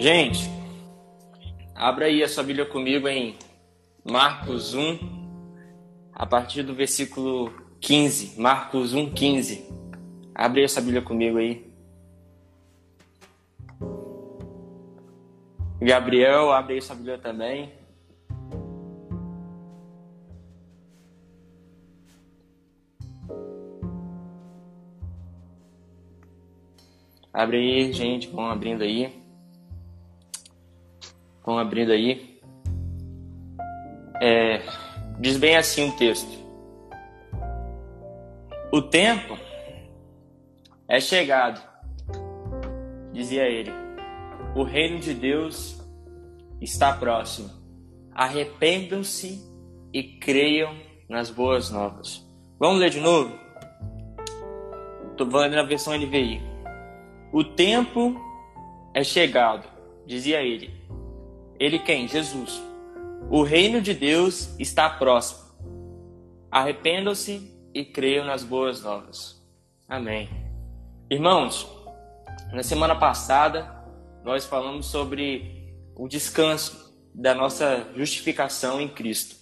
Gente, abra aí a sua Bíblia comigo em Marcos 1, a partir do versículo 15. Marcos 1, 15. Abre aí essa Bíblia comigo aí. Gabriel, abre aí sua Bíblia também. Abre aí, gente, vão abrindo aí. Vão abrindo aí. É, diz bem assim o texto. O tempo é chegado, dizia ele. O reino de Deus está próximo. Arrependam-se e creiam nas boas novas. Vamos ler de novo? Estou falando na versão NVI. O tempo é chegado, dizia ele. Ele quem? Jesus. O reino de Deus está próximo. Arrependam-se e creiam nas boas novas. Amém. Irmãos, na semana passada nós falamos sobre o descanso da nossa justificação em Cristo.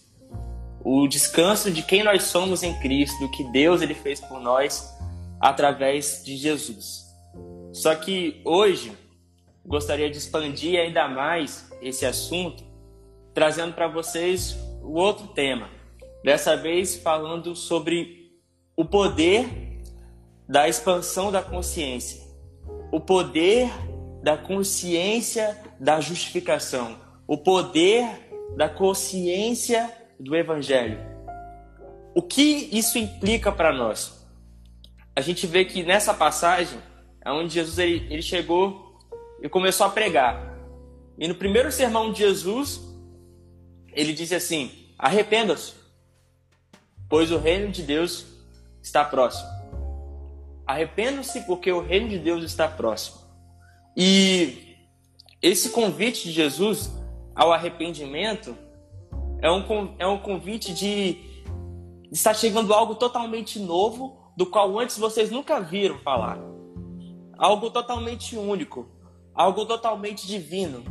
O descanso de quem nós somos em Cristo, do que Deus ele fez por nós através de Jesus. Só que hoje gostaria de expandir ainda mais esse assunto, trazendo para vocês o outro tema. Dessa vez falando sobre o poder da expansão da consciência, o poder da consciência da justificação, o poder da consciência do evangelho. O que isso implica para nós? A gente vê que nessa passagem onde Jesus ele, ele chegou e começou a pregar. E no primeiro sermão de Jesus, ele disse assim: Arrependa-se, pois o reino de Deus está próximo. Arrependam-se, porque o reino de Deus está próximo. E esse convite de Jesus ao arrependimento é um, é um convite de estar chegando algo totalmente novo, do qual antes vocês nunca viram falar algo totalmente único, algo totalmente divino,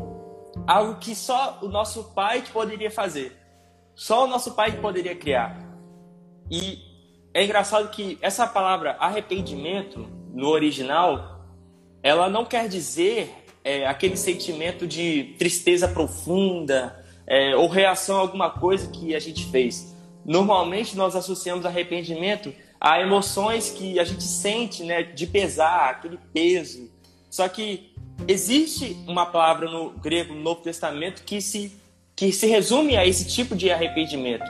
algo que só o nosso Pai poderia fazer, só o nosso Pai poderia criar. E é engraçado que essa palavra arrependimento no original, ela não quer dizer é, aquele sentimento de tristeza profunda é, ou reação a alguma coisa que a gente fez. Normalmente nós associamos arrependimento a emoções que a gente sente, né, de pesar, aquele peso. Só que existe uma palavra no grego, no Novo Testamento, que se, que se resume a esse tipo de arrependimento,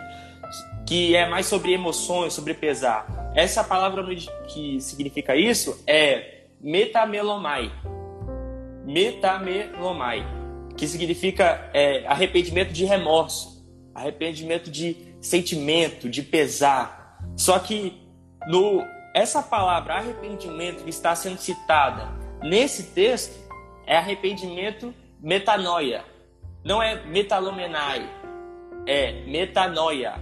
que é mais sobre emoções, sobre pesar. Essa palavra que significa isso é metamelomai. Metamelomai, que significa é, arrependimento de remorso, arrependimento de sentimento, de pesar. Só que no, essa palavra arrependimento que está sendo citada nesse texto é arrependimento metanoia. Não é metalomenai, é metanoia,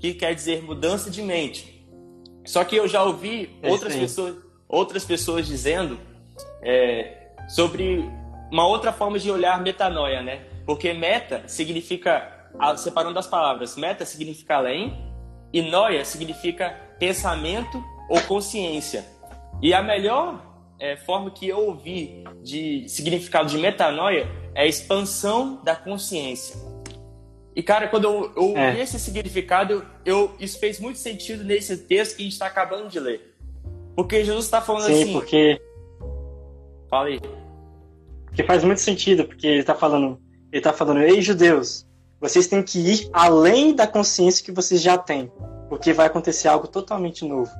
que quer dizer mudança de mente. Só que eu já ouvi é outras pessoas, outras pessoas dizendo é, sobre uma outra forma de olhar metanoia, né? Porque meta significa, separando as palavras, meta significa além e noia significa pensamento ou consciência. E a melhor é, forma que eu ouvi de significado de metanoia é a expansão da consciência. E, cara, quando eu, eu é. ouvi esse significado, eu, isso fez muito sentido nesse texto que a gente está acabando de ler. Porque Jesus está falando Sim, assim. porque. Fala aí. Porque faz muito sentido, porque ele está falando. Ele está falando, ei, judeus, vocês têm que ir além da consciência que vocês já têm porque vai acontecer algo totalmente novo.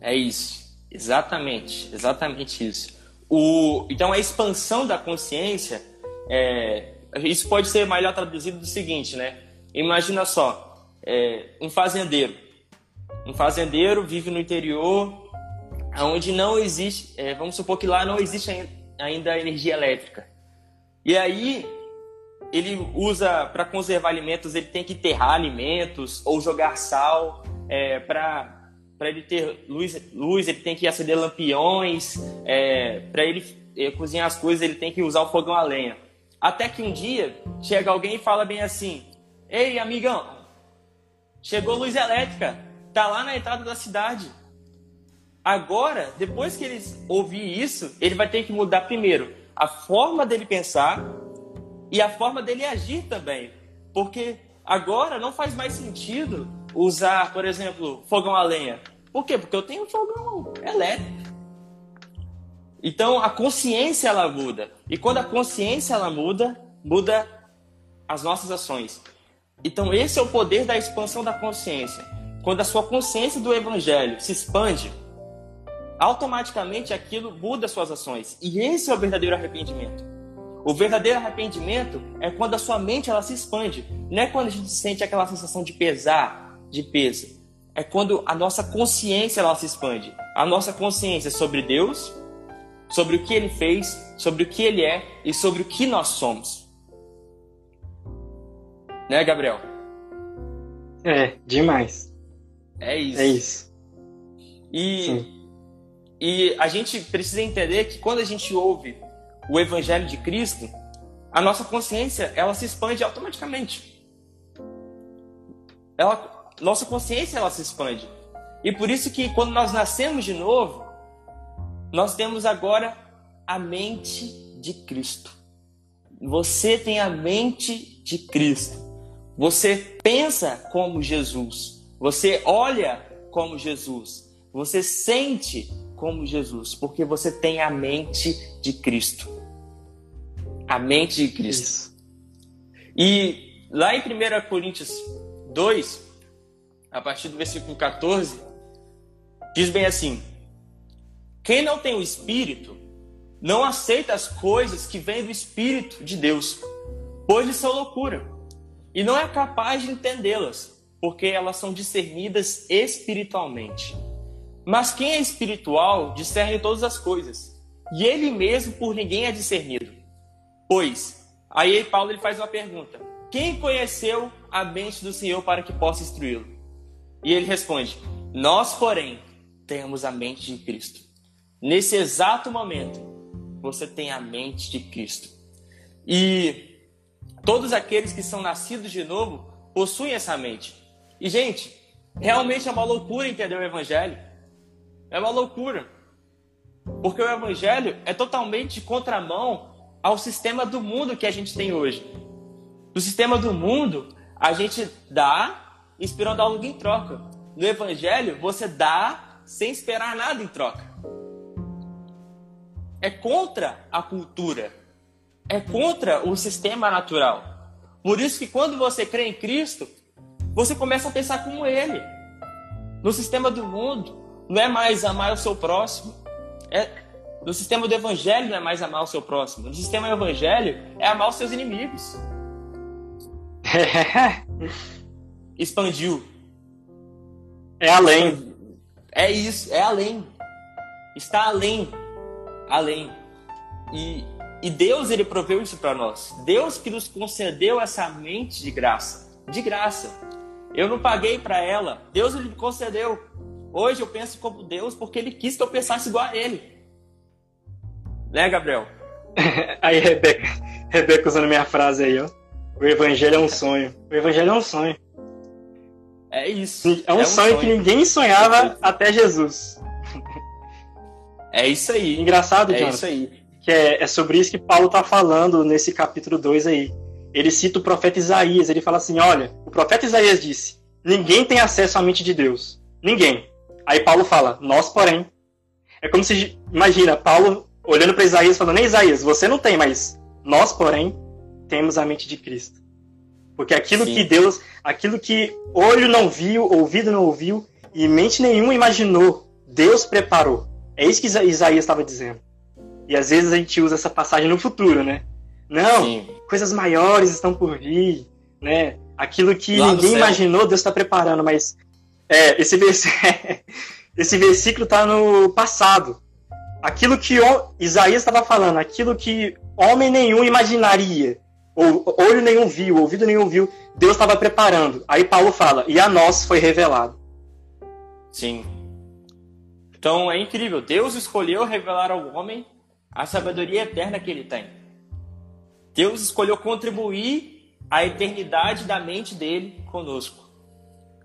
É isso, exatamente, exatamente isso. O, então a expansão da consciência, é, isso pode ser melhor traduzido do seguinte, né? Imagina só, é, um fazendeiro, um fazendeiro vive no interior, onde não existe, é, vamos supor que lá não existe ainda energia elétrica. E aí ele usa para conservar alimentos, ele tem que enterrar alimentos ou jogar sal é, para para ele ter luz, luz, ele tem que acender lampiões. É, para ele eh, cozinhar as coisas, ele tem que usar o fogão a lenha. Até que um dia chega alguém e fala bem assim: Ei, amigão, chegou luz elétrica, tá lá na entrada da cidade. Agora, depois que ele ouvir isso, ele vai ter que mudar primeiro a forma dele pensar e a forma dele agir também. Porque agora não faz mais sentido usar, por exemplo, fogão a lenha. Por quê? Porque eu tenho um fogão elétrico. Então a consciência ela muda. E quando a consciência ela muda, muda as nossas ações. Então esse é o poder da expansão da consciência. Quando a sua consciência do evangelho se expande, automaticamente aquilo muda suas ações. E esse é o verdadeiro arrependimento. O verdadeiro arrependimento é quando a sua mente ela se expande. Não é quando a gente sente aquela sensação de pesar, de peso. É quando a nossa consciência ela se expande. A nossa consciência sobre Deus, sobre o que ele fez, sobre o que ele é e sobre o que nós somos. Né, Gabriel? É, demais. É isso. É isso. E, e a gente precisa entender que quando a gente ouve o Evangelho de Cristo, a nossa consciência ela se expande automaticamente. Ela, nossa consciência ela se expande. E por isso que quando nós nascemos de novo, nós temos agora a mente de Cristo. Você tem a mente de Cristo. Você pensa como Jesus. Você olha como Jesus. Você sente como Jesus, porque você tem a mente de Cristo. A mente de Cristo. Isso. E lá em 1 Coríntios 2, a partir do versículo 14, diz bem assim: quem não tem o Espírito não aceita as coisas que vêm do Espírito de Deus, pois lhes são loucura, e não é capaz de entendê-las, porque elas são discernidas espiritualmente. Mas quem é espiritual discerne todas as coisas, e ele mesmo por ninguém é discernido. Pois, aí Paulo ele faz uma pergunta: Quem conheceu a mente do Senhor para que possa instruí-lo? E ele responde: Nós, porém, temos a mente de Cristo. Nesse exato momento, você tem a mente de Cristo. E todos aqueles que são nascidos de novo possuem essa mente. E, gente, realmente é uma loucura entender o Evangelho. É uma loucura. Porque o Evangelho é totalmente contramão ao sistema do mundo que a gente tem hoje. No sistema do mundo, a gente dá esperando algo em troca. No Evangelho, você dá sem esperar nada em troca é contra a cultura, é contra o sistema natural. Por isso que quando você crê em Cristo, você começa a pensar como Ele. No sistema do mundo, não é mais amar o seu próximo. É, no sistema do Evangelho não é mais amar o seu próximo. No sistema do Evangelho é amar os seus inimigos. Expandiu. É além. É isso, é além. Está além além. E, e Deus ele proveu isso para nós. Deus que nos concedeu essa mente de graça, de graça. Eu não paguei para ela. Deus ele me concedeu. Hoje eu penso como Deus porque ele quis que eu pensasse igual a ele. Né, Gabriel? aí, Rebeca, Rebeca usando minha frase aí, ó. O evangelho é um sonho. O evangelho é um sonho. É isso. É um, é um sonho, sonho, que ninguém sonhava até Jesus. É isso aí. Engraçado, é Jonathan, isso aí. Que é, é sobre isso que Paulo está falando nesse capítulo 2 aí. Ele cita o profeta Isaías. Ele fala assim: olha, o profeta Isaías disse: ninguém tem acesso à mente de Deus. Ninguém. Aí Paulo fala: nós, porém. É como se, imagina, Paulo olhando para Isaías falando: Isaías, você não tem, mas nós, porém, temos a mente de Cristo. Porque aquilo Sim. que Deus, aquilo que olho não viu, ouvido não ouviu e mente nenhuma imaginou, Deus preparou. É isso que Isaías estava dizendo. E às vezes a gente usa essa passagem no futuro, né? Não, Sim. coisas maiores estão por vir, né? Aquilo que Lá ninguém imaginou, Deus está preparando, mas é, esse, vers... esse versículo está no passado. Aquilo que Isaías estava falando, aquilo que homem nenhum imaginaria, ou olho nenhum viu, ouvido nenhum viu, Deus estava preparando. Aí Paulo fala, e a nós foi revelado. Sim. Então é incrível. Deus escolheu revelar ao homem a sabedoria eterna que ele tem. Deus escolheu contribuir a eternidade da mente dele conosco.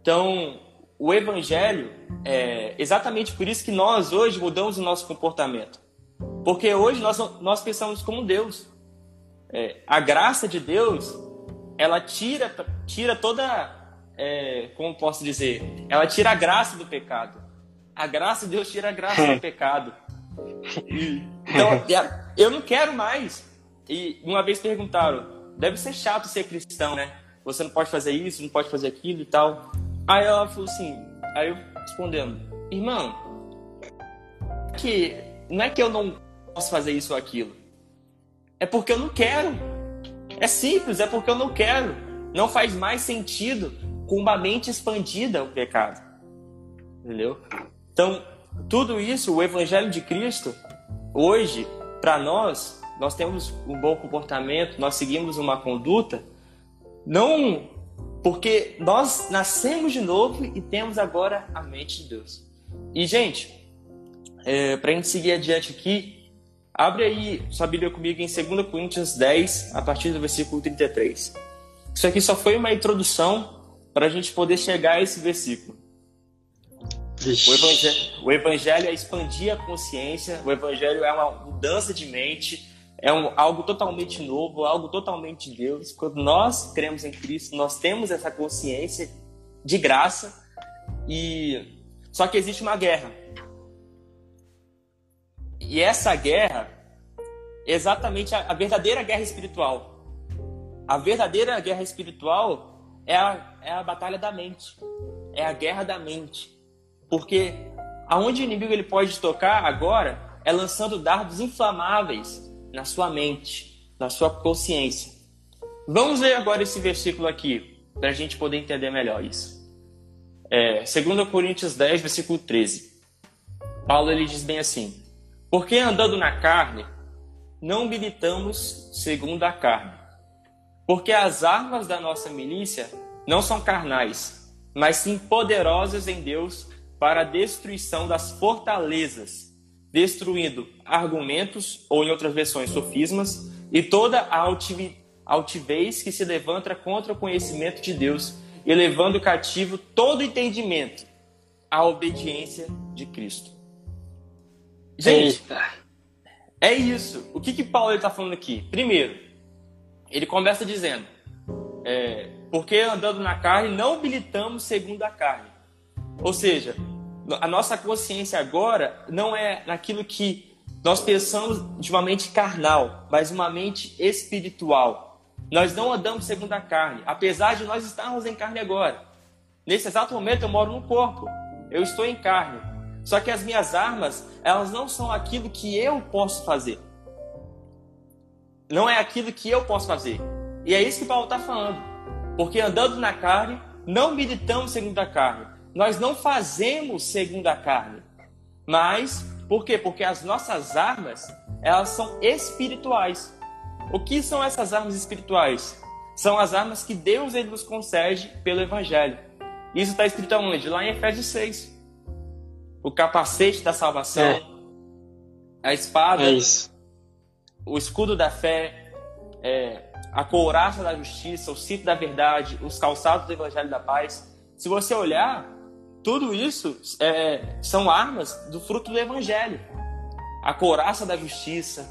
Então, o evangelho é exatamente por isso que nós hoje mudamos o nosso comportamento. Porque hoje nós, nós pensamos como Deus. É, a graça de Deus, ela tira, tira toda. É, como posso dizer? Ela tira a graça do pecado. A graça de Deus tira a graça do pecado. E, então, eu não quero mais. E uma vez perguntaram: deve ser chato ser cristão, né? Você não pode fazer isso, não pode fazer aquilo e tal. Aí ela falou assim: aí eu respondendo, irmão, que não é que eu não posso fazer isso ou aquilo. É porque eu não quero. É simples, é porque eu não quero. Não faz mais sentido com uma mente expandida o pecado. Entendeu? Então, tudo isso, o Evangelho de Cristo, hoje, para nós, nós temos um bom comportamento, nós seguimos uma conduta, não porque nós nascemos de novo e temos agora a mente de Deus. E, gente, é, para a gente seguir adiante aqui, Abre aí sua Bíblia comigo em 2 Coríntios 10, a partir do versículo 33. Isso aqui só foi uma introdução para a gente poder chegar a esse versículo. O evangelho, o evangelho, é expandir a consciência, o evangelho é uma mudança de mente, é um, algo totalmente novo, algo totalmente de Deus. Quando nós cremos em Cristo, nós temos essa consciência de graça e só que existe uma guerra. E essa guerra é exatamente a, a verdadeira guerra espiritual. A verdadeira guerra espiritual é a, é a batalha da mente. É a guerra da mente. Porque aonde o inimigo ele pode tocar agora é lançando dardos inflamáveis na sua mente, na sua consciência. Vamos ler agora esse versículo aqui, para a gente poder entender melhor isso. É, 2 Coríntios 10, versículo 13. Paulo ele diz bem assim: porque andando na carne, não militamos segundo a carne. Porque as armas da nossa milícia não são carnais, mas sim poderosas em Deus para a destruição das fortalezas, destruindo argumentos, ou em outras versões, sofismas, e toda a altivez que se levanta contra o conhecimento de Deus, e levando cativo todo entendimento à obediência de Cristo. Gente, Eita. é isso. O que que Paulo está falando aqui? Primeiro, ele começa dizendo, é, porque andando na carne não militamos segundo a carne. Ou seja, a nossa consciência agora não é naquilo que nós pensamos de uma mente carnal, mas uma mente espiritual. Nós não andamos segundo a carne, apesar de nós estarmos em carne agora. Nesse exato momento eu moro no corpo, eu estou em carne, só que as minhas armas, elas não são aquilo que eu posso fazer. Não é aquilo que eu posso fazer. E é isso que Paulo está falando. Porque andando na carne, não militamos segundo a carne. Nós não fazemos segundo a carne. Mas, por quê? Porque as nossas armas, elas são espirituais. O que são essas armas espirituais? São as armas que Deus ele nos concede pelo Evangelho. Isso está escrito onde? Lá em Efésios 6 o capacete da salvação, é. a espada, é o escudo da fé, é, a couraça da justiça, o cinto da verdade, os calçados do evangelho da paz. Se você olhar, tudo isso é, são armas do fruto do evangelho. A couraça da justiça,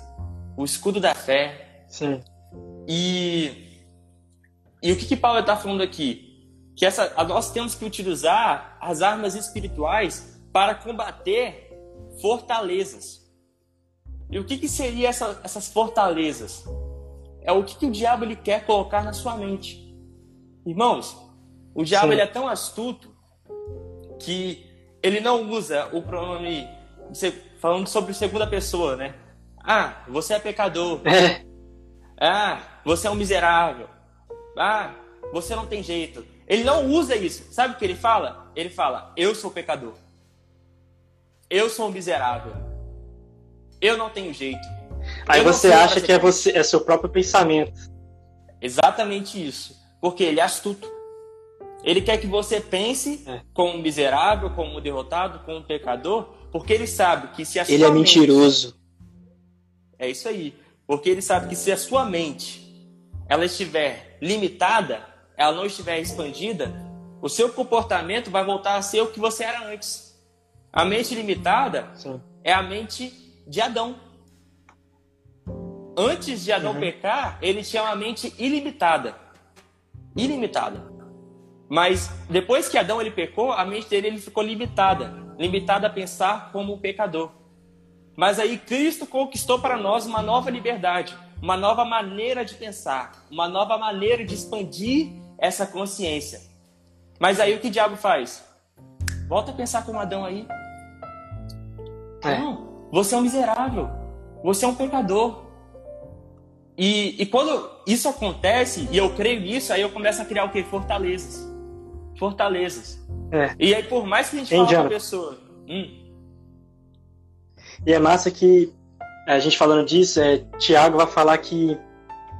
o escudo da fé. Sim. E, e o que, que Paulo está falando aqui? Que essa, nós temos que utilizar as armas espirituais para combater fortalezas. E o que, que seria essa, essas fortalezas? É o que, que o diabo ele quer colocar na sua mente. Irmãos, o diabo ele é tão astuto que ele não usa o pronome falando sobre segunda pessoa, né? Ah, você é pecador. É. Ah, você é um miserável. Ah, você não tem jeito. Ele não usa isso. Sabe o que ele fala? Ele fala: Eu sou pecador. Eu sou um miserável. Eu não tenho jeito. Aí eu você acha que é você é seu próprio pensamento. Exatamente isso. Porque ele é astuto. Ele quer que você pense é. como um miserável, como um derrotado, como um pecador, porque ele sabe que se a Ele é mentiroso. É isso aí. Porque ele sabe que se a sua mente ela estiver limitada, ela não estiver expandida, o seu comportamento vai voltar a ser o que você era antes. A mente limitada Sim. é a mente de Adão. Antes de Adão uhum. pecar, ele tinha uma mente ilimitada. Ilimitada. Mas depois que Adão ele pecou, a mente dele ele ficou limitada, limitada a pensar como um pecador. Mas aí Cristo conquistou para nós uma nova liberdade, uma nova maneira de pensar, uma nova maneira de expandir essa consciência. Mas aí o que o diabo faz? Volta a pensar como Adão aí. É. Não, você é um miserável. Você é um pecador. E, e quando isso acontece, e eu creio nisso, aí eu começo a criar o quê? Fortalezas. Fortalezas. É. E aí, por mais que a gente fale com a pessoa. Hum. E é massa que a gente falando disso, é, Tiago vai falar que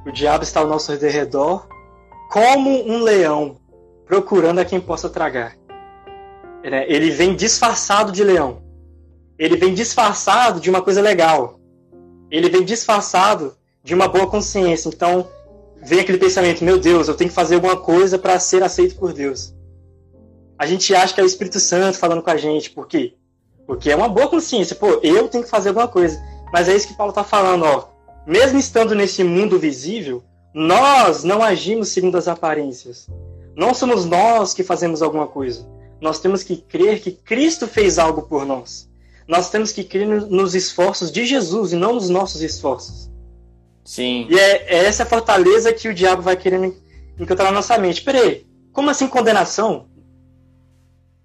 o diabo está ao nosso redor como um leão procurando a quem possa tragar. É, ele vem disfarçado de leão. Ele vem disfarçado de uma coisa legal. Ele vem disfarçado de uma boa consciência. Então, vem aquele pensamento: meu Deus, eu tenho que fazer alguma coisa para ser aceito por Deus. A gente acha que é o Espírito Santo falando com a gente. Por quê? Porque é uma boa consciência. Pô, eu tenho que fazer alguma coisa. Mas é isso que Paulo está falando, ó. Mesmo estando nesse mundo visível, nós não agimos segundo as aparências. Não somos nós que fazemos alguma coisa. Nós temos que crer que Cristo fez algo por nós. Nós temos que crer nos esforços de Jesus e não nos nossos esforços. Sim. E é, é essa fortaleza que o diabo vai querendo encontrar na nossa mente. Peraí, como assim condenação?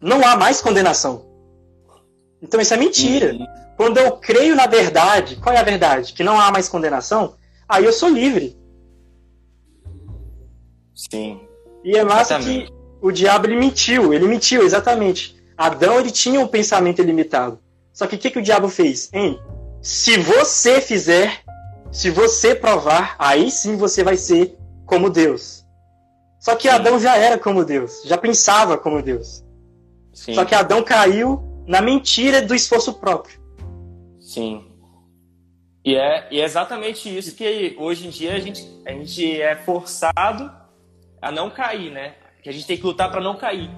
Não há mais condenação. Então isso é mentira. Uhum. Quando eu creio na verdade, qual é a verdade? Que não há mais condenação, aí eu sou livre. Sim. E é massa exatamente. que o diabo ele mentiu, ele mentiu, exatamente. Adão ele tinha um pensamento ilimitado. Só que o que, que o diabo fez? Hein? Se você fizer, se você provar, aí sim você vai ser como Deus. Só que Adão já era como Deus, já pensava como Deus. Sim. Só que Adão caiu na mentira do esforço próprio. Sim. E é, e é exatamente isso que hoje em dia a gente, a gente é forçado a não cair, né? Que a gente tem que lutar para não cair.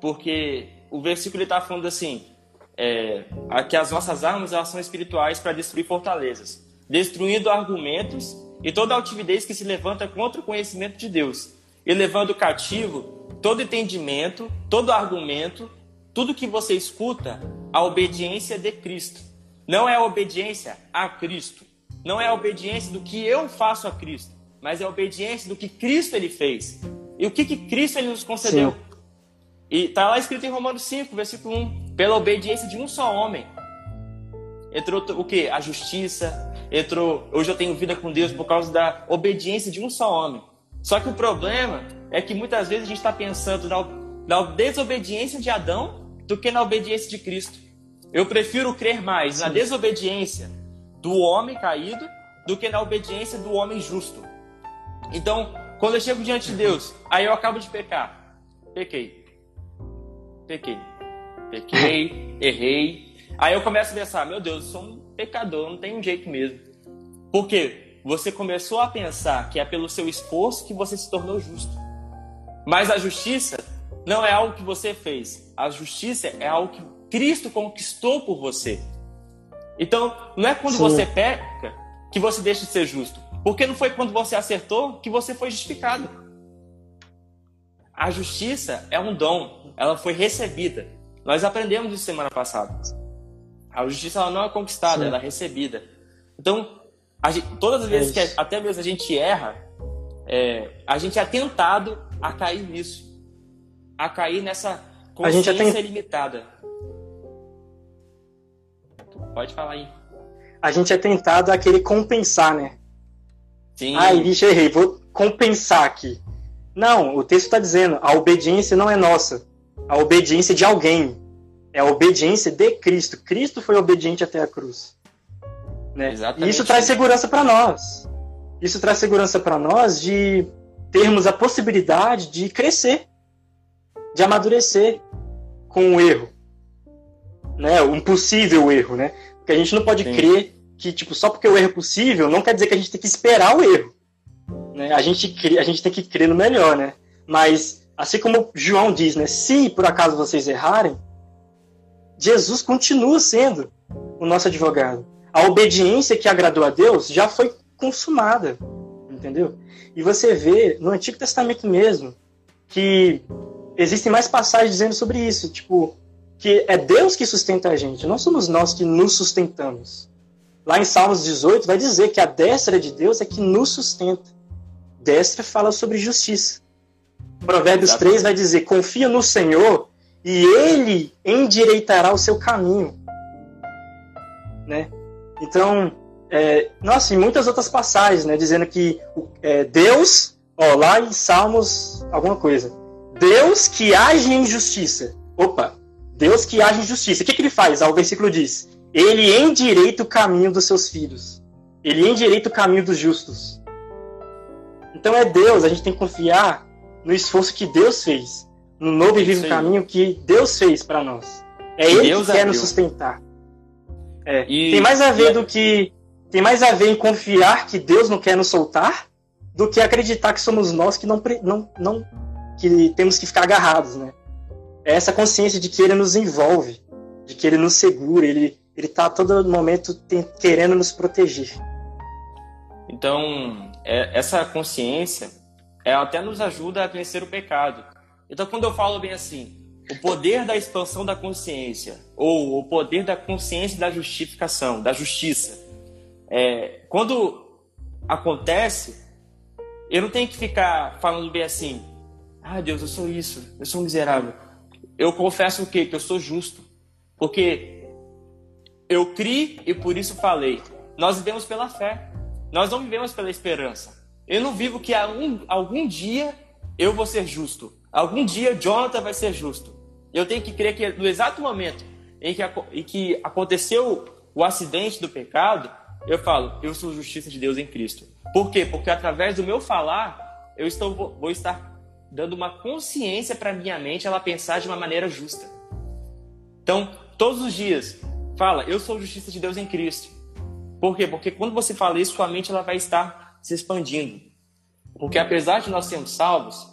Porque o versículo está falando assim: é, que as nossas armas elas são espirituais para destruir fortalezas, destruindo argumentos e toda altivez que se levanta contra o conhecimento de Deus, e levando cativo todo entendimento, todo argumento, tudo que você escuta, à obediência de Cristo. Não é a obediência a Cristo. Não é a obediência do que eu faço a Cristo, mas é a obediência do que Cristo ele fez. E o que, que Cristo ele nos concedeu? Sim. E está lá escrito em Romanos 5, versículo 1, pela obediência de um só homem. Entrou o que? A justiça. Entrou. Hoje eu tenho vida com Deus por causa da obediência de um só homem. Só que o problema é que muitas vezes a gente está pensando na, na desobediência de Adão do que na obediência de Cristo. Eu prefiro crer mais Sim. na desobediência do homem caído do que na obediência do homem justo. Então, quando eu chego diante de Deus, aí eu acabo de pecar. Pequei. Pequei. Pequei, errei. Aí eu começo a pensar, meu Deus, eu sou um pecador, não tem um jeito mesmo. Por quê? Você começou a pensar que é pelo seu esforço que você se tornou justo. Mas a justiça não é algo que você fez. A justiça é algo que Cristo conquistou por você. Então, não é quando Sim. você peca que você deixa de ser justo. Porque não foi quando você acertou que você foi justificado. A justiça é um dom, ela foi recebida. Nós aprendemos isso semana passada. A justiça ela não é conquistada, Sim. ela é recebida. Então, gente, todas as vezes que até mesmo a gente erra, é, a gente é tentado a cair nisso, a cair nessa consciência a gente é tent... limitada. Pode falar aí. A gente é tentado a querer compensar, né? Sim. Ai, bicho, errei, vou compensar aqui. Não, o texto está dizendo, a obediência não é nossa. A obediência de alguém. É a obediência de Cristo. Cristo foi obediente até a cruz. Né? Exatamente. E isso traz segurança para nós. Isso traz segurança para nós de termos a possibilidade de crescer, de amadurecer com o erro né, um possível erro, né? Porque a gente não pode Sim. crer que, tipo, só porque o erro é possível, não quer dizer que a gente tem que esperar o erro. Né? A, gente, a gente tem que crer no melhor, né? Mas, assim como João diz, né? Se por acaso vocês errarem, Jesus continua sendo o nosso advogado. A obediência que agradou a Deus já foi consumada, entendeu? E você vê no Antigo Testamento mesmo que existem mais passagens dizendo sobre isso, tipo, que é Deus que sustenta a gente, não somos nós que nos sustentamos. Lá em Salmos 18 vai dizer que a destra de Deus é que nos sustenta. Destra fala sobre justiça. Provérbios Exato. 3 vai dizer: confia no Senhor e ele endireitará o seu caminho. Né? Então, é, nossa, e muitas outras passagens, né, dizendo que é, Deus, ó, lá em Salmos, alguma coisa, Deus que age em justiça. Opa, Deus que age em justiça. O que, que ele faz? Ah, o versículo diz: ele endireita o caminho dos seus filhos. Ele endireita o caminho dos justos. Então é Deus, a gente tem que confiar no esforço que Deus fez, no novo e vivo caminho que Deus fez para nós. É Ele Deus que quer nos sustentar. É. E... Tem mais a ver do que tem mais a ver em confiar que Deus não quer nos soltar do que acreditar que somos nós que não, não, não que temos que ficar agarrados, né? É essa consciência de que Ele nos envolve, de que Ele nos segura, Ele ele está a todo momento querendo nos proteger. Então, é, essa consciência ela até nos ajuda a vencer o pecado. Então, quando eu falo bem assim, o poder da expansão da consciência, ou o poder da consciência da justificação, da justiça, é, quando acontece, eu não tenho que ficar falando bem assim, ah, Deus, eu sou isso, eu sou miserável. Eu confesso o quê? Que eu sou justo. Porque eu criei e por isso falei. Nós vivemos pela fé. Nós não vivemos pela esperança. Eu não vivo que algum, algum dia eu vou ser justo. Algum dia Jonathan vai ser justo. Eu tenho que crer que no exato momento em que, em que aconteceu o acidente do pecado, eu falo, eu sou justiça de Deus em Cristo. Por quê? Porque através do meu falar, eu estou, vou estar dando uma consciência para minha mente ela pensar de uma maneira justa. Então, todos os dias, Fala, eu sou justiça de Deus em Cristo. Por quê? Porque quando você fala isso, sua mente ela vai estar se expandindo. Porque apesar de nós sermos salvos,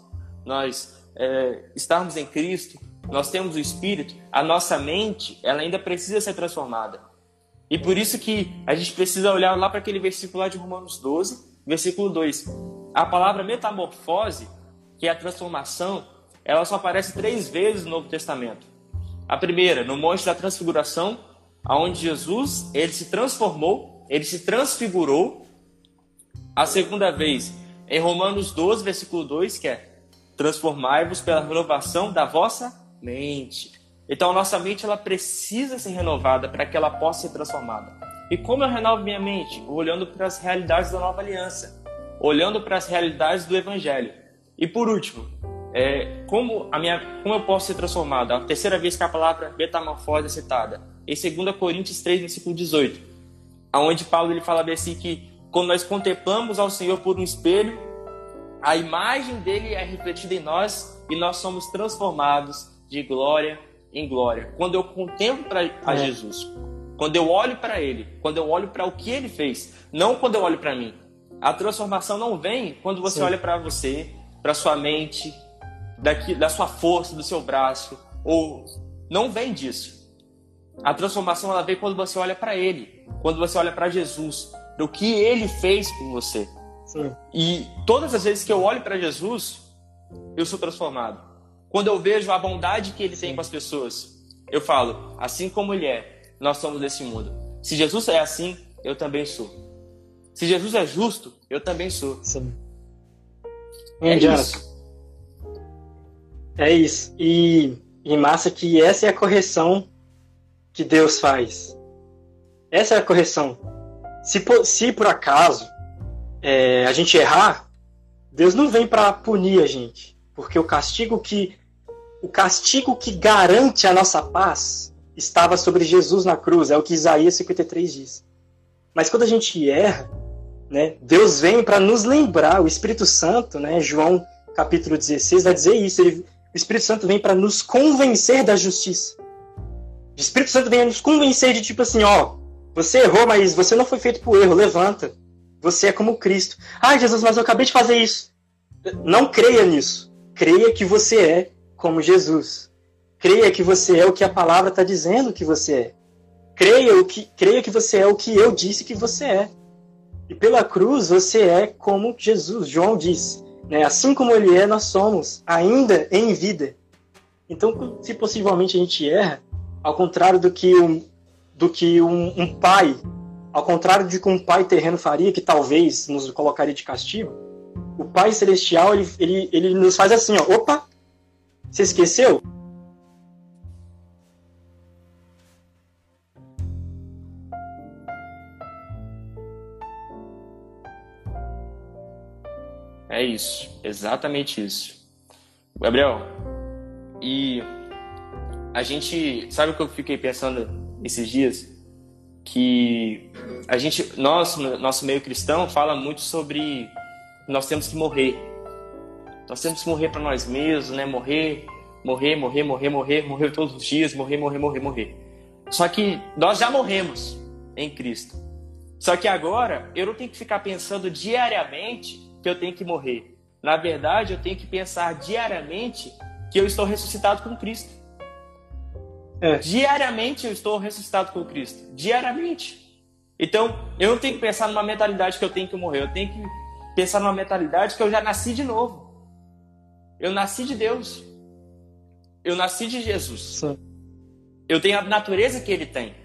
nós é, estarmos em Cristo, nós temos o Espírito, a nossa mente ela ainda precisa ser transformada. E por isso que a gente precisa olhar lá para aquele versículo lá de Romanos 12, versículo 2. A palavra metamorfose, que é a transformação, ela só aparece três vezes no Novo Testamento. A primeira, no Monte da Transfiguração, aonde Jesus ele se transformou, ele se transfigurou. A segunda vez em Romanos 12, versículo 2, que é transformai-vos pela renovação da vossa mente. Então a nossa mente ela precisa ser renovada para que ela possa ser transformada. E como eu renovo minha mente? Olhando para as realidades da nova aliança, olhando para as realidades do evangelho. E por último, é, como, a minha, como eu posso ser transformado? A terceira vez que a palavra metamorfose é citada em 2 Coríntios 3, versículo 18, aonde Paulo ele fala assim que quando nós contemplamos ao Senhor por um espelho, a imagem dele é refletida em nós e nós somos transformados de glória em glória. Quando eu contemplo pra, a é. Jesus, quando eu olho para ele, quando eu olho para o que ele fez, não quando eu olho para mim. A transformação não vem quando você Sim. olha para você, para sua mente, daqui, da sua força, do seu braço, ou não vem disso. A transformação ela vem quando você olha para Ele, quando você olha para Jesus, do que Ele fez por você. Sim. E todas as vezes que eu olho para Jesus, eu sou transformado. Quando eu vejo a bondade que Ele Sim. tem com as pessoas, eu falo, assim como Ele é, nós somos desse mundo. Se Jesus é assim, eu também sou. Se Jesus é justo, eu também sou. Sim. É isso. É isso. E, e massa que essa é a correção que Deus faz. Essa é a correção. Se por, se por acaso é, a gente errar, Deus não vem para punir a gente, porque o castigo que o castigo que garante a nossa paz estava sobre Jesus na cruz, é o que Isaías 53 diz. Mas quando a gente erra, né, Deus vem para nos lembrar, o Espírito Santo, né, João capítulo 16 vai dizer isso, ele, o Espírito Santo vem para nos convencer da justiça. O Espírito Santo vem nos convencer de tipo assim, ó, Você errou, mas você não foi feito por erro. Levanta. Você é como Cristo. Ai, Jesus, mas eu acabei de fazer isso. Não creia nisso. Creia que você é como Jesus. Creia que você é o que a palavra está dizendo que você é. Creia, o que, creia que você é o que eu disse que você é. E pela cruz você é como Jesus. João disse. Né? Assim como ele é, nós somos, ainda em vida. Então, se possivelmente a gente erra, ao contrário do que um, do que um, um pai, ao contrário de que um pai terreno faria, que talvez nos colocaria de castigo, o Pai Celestial, ele, ele, ele nos faz assim, ó, opa, você esqueceu? É isso, exatamente isso. Gabriel, e a gente, sabe o que eu fiquei pensando esses dias? Que a gente, nós, no nosso meio cristão, fala muito sobre nós temos que morrer. Nós temos que morrer para nós mesmos, né? Morrer, morrer, morrer, morrer, morrer, morrer todos os dias, morrer, morrer, morrer, morrer. Só que nós já morremos em Cristo. Só que agora eu não tenho que ficar pensando diariamente que eu tenho que morrer. Na verdade, eu tenho que pensar diariamente que eu estou ressuscitado com Cristo. É. Diariamente eu estou ressuscitado com Cristo. Diariamente. Então, eu não tenho que pensar numa mentalidade que eu tenho que morrer. Eu tenho que pensar numa mentalidade que eu já nasci de novo. Eu nasci de Deus. Eu nasci de Jesus. Sim. Eu tenho a natureza que ele tem.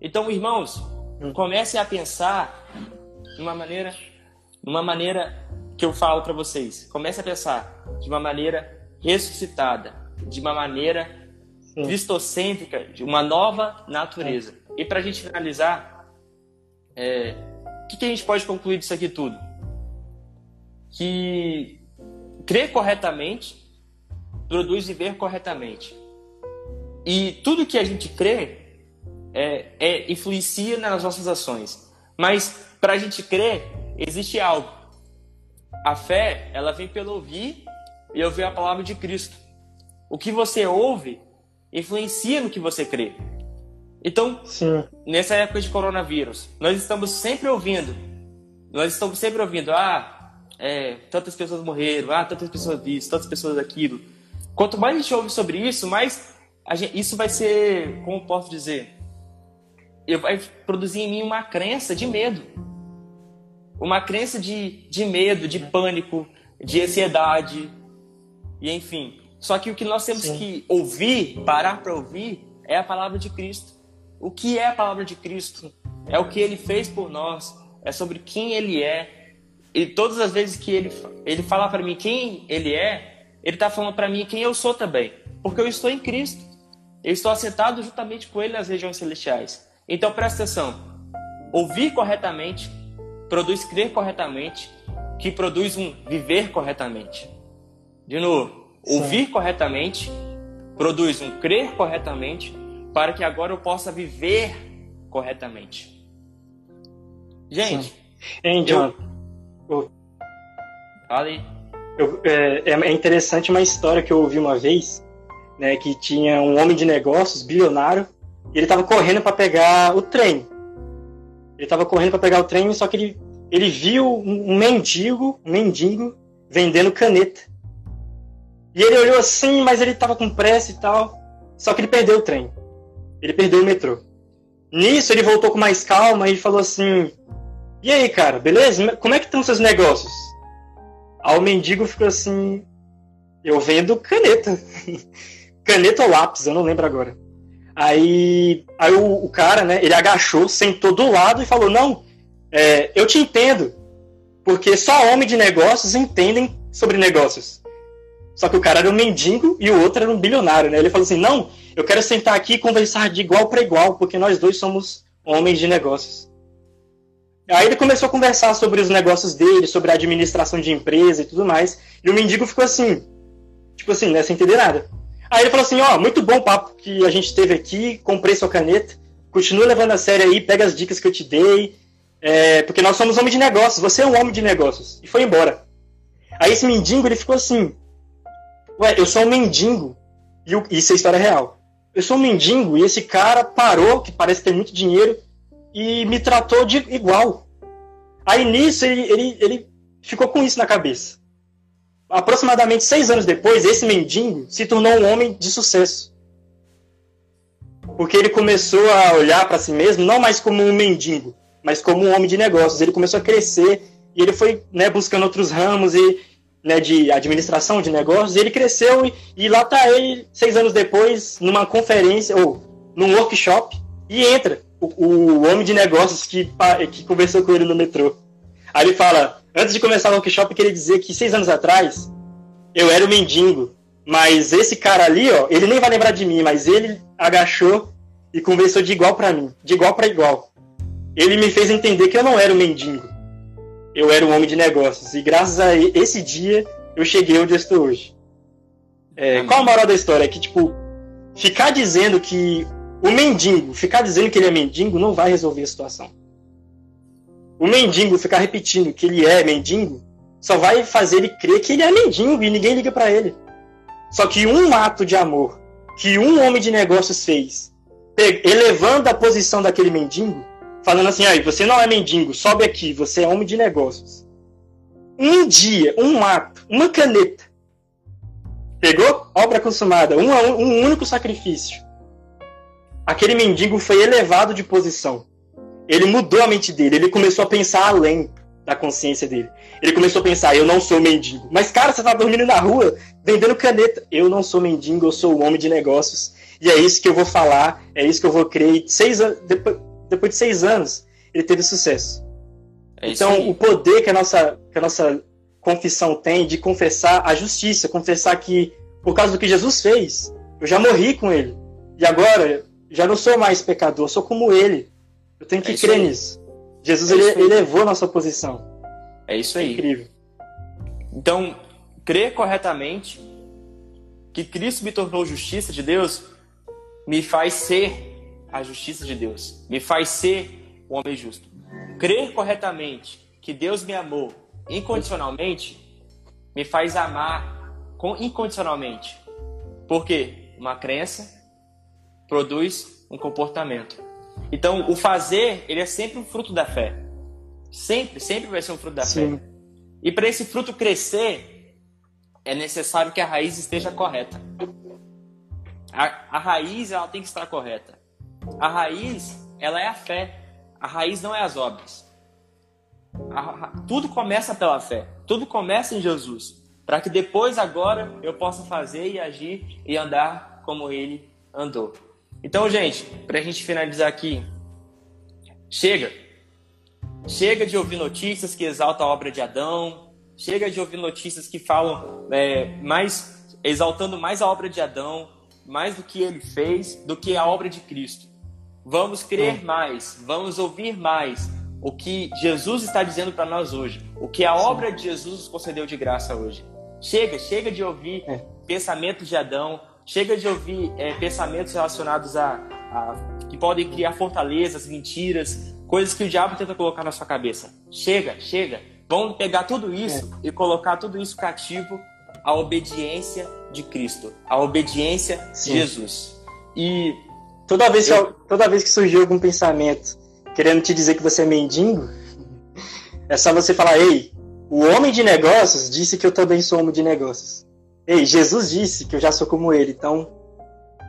Então, irmãos, hum. comecem a pensar de uma maneira, uma maneira que eu falo para vocês. Comece a pensar de uma maneira ressuscitada, de uma maneira Sim. cristocêntrica, de uma nova natureza. E para a gente finalizar, é, o que, que a gente pode concluir disso aqui tudo? que crer corretamente produz viver corretamente. E tudo que a gente crê é, é influencia nas nossas ações. Mas para a gente crer, existe algo. A fé, ela vem pelo ouvir e ouvir a palavra de Cristo. O que você ouve influencia no que você crê. Então, Sim. nessa época de coronavírus, nós estamos sempre ouvindo. Nós estamos sempre ouvindo, ah, é, tantas pessoas morreram, ah, tantas pessoas isso, tantas pessoas aquilo. Quanto mais a gente ouve sobre isso, mais gente, isso vai ser, como posso dizer, vai produzir em mim uma crença de medo. Uma crença de, de medo, de pânico, de ansiedade, e enfim. Só que o que nós temos Sim. que ouvir, parar para ouvir, é a palavra de Cristo. O que é a palavra de Cristo? É o que ele fez por nós, é sobre quem ele é, e todas as vezes que ele, ele fala para mim quem ele é, ele está falando para mim quem eu sou também. Porque eu estou em Cristo. Eu estou assentado juntamente com ele nas regiões celestiais. Então presta atenção. Ouvir corretamente produz crer corretamente, que produz um viver corretamente. De novo, Sim. ouvir corretamente produz um crer corretamente, para que agora eu possa viver corretamente. Gente, Sim. John, eu, Fala aí. Eu, é, é interessante uma história que eu ouvi uma vez, né, que tinha um homem de negócios, bilionário, e ele estava correndo para pegar o trem. Ele estava correndo para pegar o trem, só que ele, ele viu um, um mendigo, um mendigo vendendo caneta. E ele olhou assim, mas ele estava com pressa e tal. Só que ele perdeu o trem. Ele perdeu o metrô. Nisso ele voltou com mais calma e falou assim: e aí, cara, beleza? Como é que estão seus negócios? Aí o mendigo ficou assim. Eu vendo caneta. caneta ou lápis, eu não lembro agora. Aí, aí o, o, cara, né, ele agachou, sentou do lado e falou: Não, é, eu te entendo. Porque só homem de negócios entendem sobre negócios. Só que o cara era um mendigo e o outro era um bilionário, né? Ele falou assim: Não, eu quero sentar aqui e conversar de igual para igual, porque nós dois somos homens de negócios. Aí ele começou a conversar sobre os negócios dele, sobre a administração de empresa e tudo mais. E o mendigo ficou assim, tipo assim, né, sem entender nada. Aí ele falou assim: Ó, oh, muito bom o papo que a gente teve aqui, comprei sua caneta, continua levando a sério aí, pega as dicas que eu te dei, é, porque nós somos homens de negócios, você é um homem de negócios. E foi embora. Aí esse mendigo ele ficou assim: Ué, eu sou um mendigo, e isso é história real. Eu sou um mendigo e esse cara parou, que parece ter muito dinheiro, e me tratou de igual. Aí nisso ele, ele, ele ficou com isso na cabeça. Aproximadamente seis anos depois, esse mendigo se tornou um homem de sucesso. Porque ele começou a olhar para si mesmo não mais como um mendigo, mas como um homem de negócios. Ele começou a crescer e ele foi né, buscando outros ramos e, né, de administração de negócios. ele cresceu e, e lá está ele, seis anos depois, numa conferência ou num workshop, e entra o, o homem de negócios que, que conversou com ele no metrô. Aí ele fala: Antes de começar o workshop, eu queria dizer que seis anos atrás eu era o mendigo, mas esse cara ali, ó, ele nem vai lembrar de mim, mas ele agachou e conversou de igual para mim, de igual para igual. Ele me fez entender que eu não era o mendigo, eu era um homem de negócios. E graças a esse dia eu cheguei onde eu estou hoje. É, qual a moral da história? É que, tipo, ficar dizendo que o mendigo, ficar dizendo que ele é mendigo não vai resolver a situação. O mendigo ficar repetindo que ele é mendigo só vai fazer ele crer que ele é mendigo e ninguém liga para ele. Só que um ato de amor que um homem de negócios fez, elevando a posição daquele mendigo, falando assim: aí, você não é mendigo, sobe aqui, você é homem de negócios. Um dia, um ato, uma caneta. Pegou? Obra consumada, um, um único sacrifício. Aquele mendigo foi elevado de posição. Ele mudou a mente dele, ele começou a pensar além da consciência dele. Ele começou a pensar, eu não sou mendigo. Mas, cara, você tá dormindo na rua, vendendo caneta. Eu não sou mendigo, eu sou um homem de negócios. E é isso que eu vou falar, é isso que eu vou crer. Seis anos, depois, depois de seis anos, ele teve sucesso. É então, o poder que a, nossa, que a nossa confissão tem de confessar a justiça, confessar que, por causa do que Jesus fez, eu já morri com ele. E agora, já não sou mais pecador, sou como ele. Eu tenho que é crer nisso. Jesus é ele, elevou a nossa posição. É isso aí. É incrível. Então, crer corretamente que Cristo me tornou justiça de Deus me faz ser a justiça de Deus, me faz ser o homem justo. Crer corretamente que Deus me amou incondicionalmente me faz amar incondicionalmente. Por quê? Uma crença produz um comportamento. Então, o fazer, ele é sempre um fruto da fé. Sempre, sempre vai ser um fruto da Sim. fé. E para esse fruto crescer, é necessário que a raiz esteja correta. A, a raiz, ela tem que estar correta. A raiz, ela é a fé. A raiz não é as obras. A, tudo começa pela fé. Tudo começa em Jesus. Para que depois, agora, eu possa fazer e agir e andar como ele andou. Então, gente, para a gente finalizar aqui, chega. Chega de ouvir notícias que exaltam a obra de Adão. Chega de ouvir notícias que falam é, mais, exaltando mais a obra de Adão, mais do que ele fez, do que a obra de Cristo. Vamos crer mais, vamos ouvir mais o que Jesus está dizendo para nós hoje, o que a obra de Jesus nos concedeu de graça hoje. Chega, chega de ouvir é. pensamentos de Adão, Chega de ouvir é, pensamentos relacionados a, a, que podem criar fortalezas, mentiras, coisas que o diabo tenta colocar na sua cabeça. Chega, chega. Vamos pegar tudo isso é. e colocar tudo isso cativo à obediência de Cristo, à obediência Sim. de Jesus. E toda vez, eu... que, toda vez que surgiu algum pensamento querendo te dizer que você é mendigo, é só você falar: ei, o homem de negócios disse que eu também sou homem de negócios. Ei, Jesus disse que eu já sou como ele, então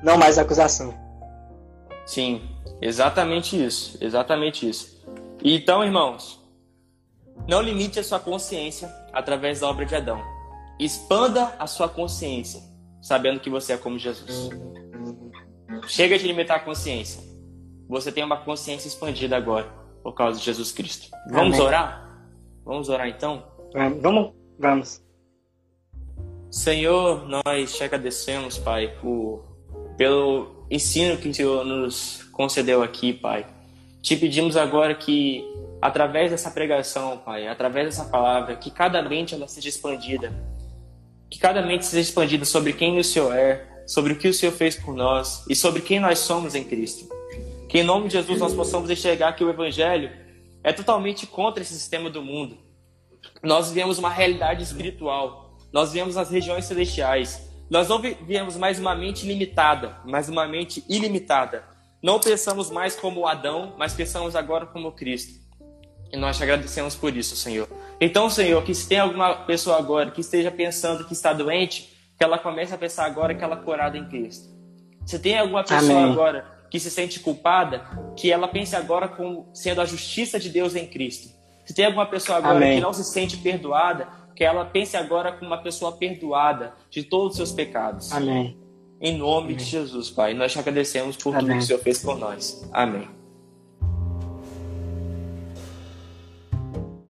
não mais acusação. Sim, exatamente isso, exatamente isso. Então, irmãos, não limite a sua consciência através da obra de Adão. Expanda a sua consciência, sabendo que você é como Jesus. Chega de limitar a consciência. Você tem uma consciência expandida agora, por causa de Jesus Cristo. Vamos Amém. orar? Vamos orar então? Vamos, vamos. Senhor, nós te agradecemos, Pai, por, pelo ensino que o Senhor nos concedeu aqui, Pai. Te pedimos agora que, através dessa pregação, Pai, através dessa palavra, que cada mente ela seja expandida, que cada mente seja expandida sobre quem o Senhor é, sobre o que o Senhor fez por nós e sobre quem nós somos em Cristo. Que em nome de Jesus nós possamos enxergar que o Evangelho é totalmente contra esse sistema do mundo. Nós vivemos uma realidade espiritual nós viemos nas regiões celestiais. Nós não viemos mais uma mente limitada, mas uma mente ilimitada. Não pensamos mais como Adão, mas pensamos agora como Cristo. E nós te agradecemos por isso, Senhor. Então, Senhor, que se tem alguma pessoa agora que esteja pensando que está doente, que ela comece a pensar agora que ela é curada em Cristo. Se tem alguma pessoa Amém. agora que se sente culpada, que ela pense agora como sendo a justiça de Deus em Cristo. Se tem alguma pessoa agora Amém. que não se sente perdoada, que ela pense agora como uma pessoa perdoada de todos os seus pecados. Amém. Em nome Amém. de Jesus, Pai. Nós te agradecemos por tudo que o Senhor fez por nós. Amém.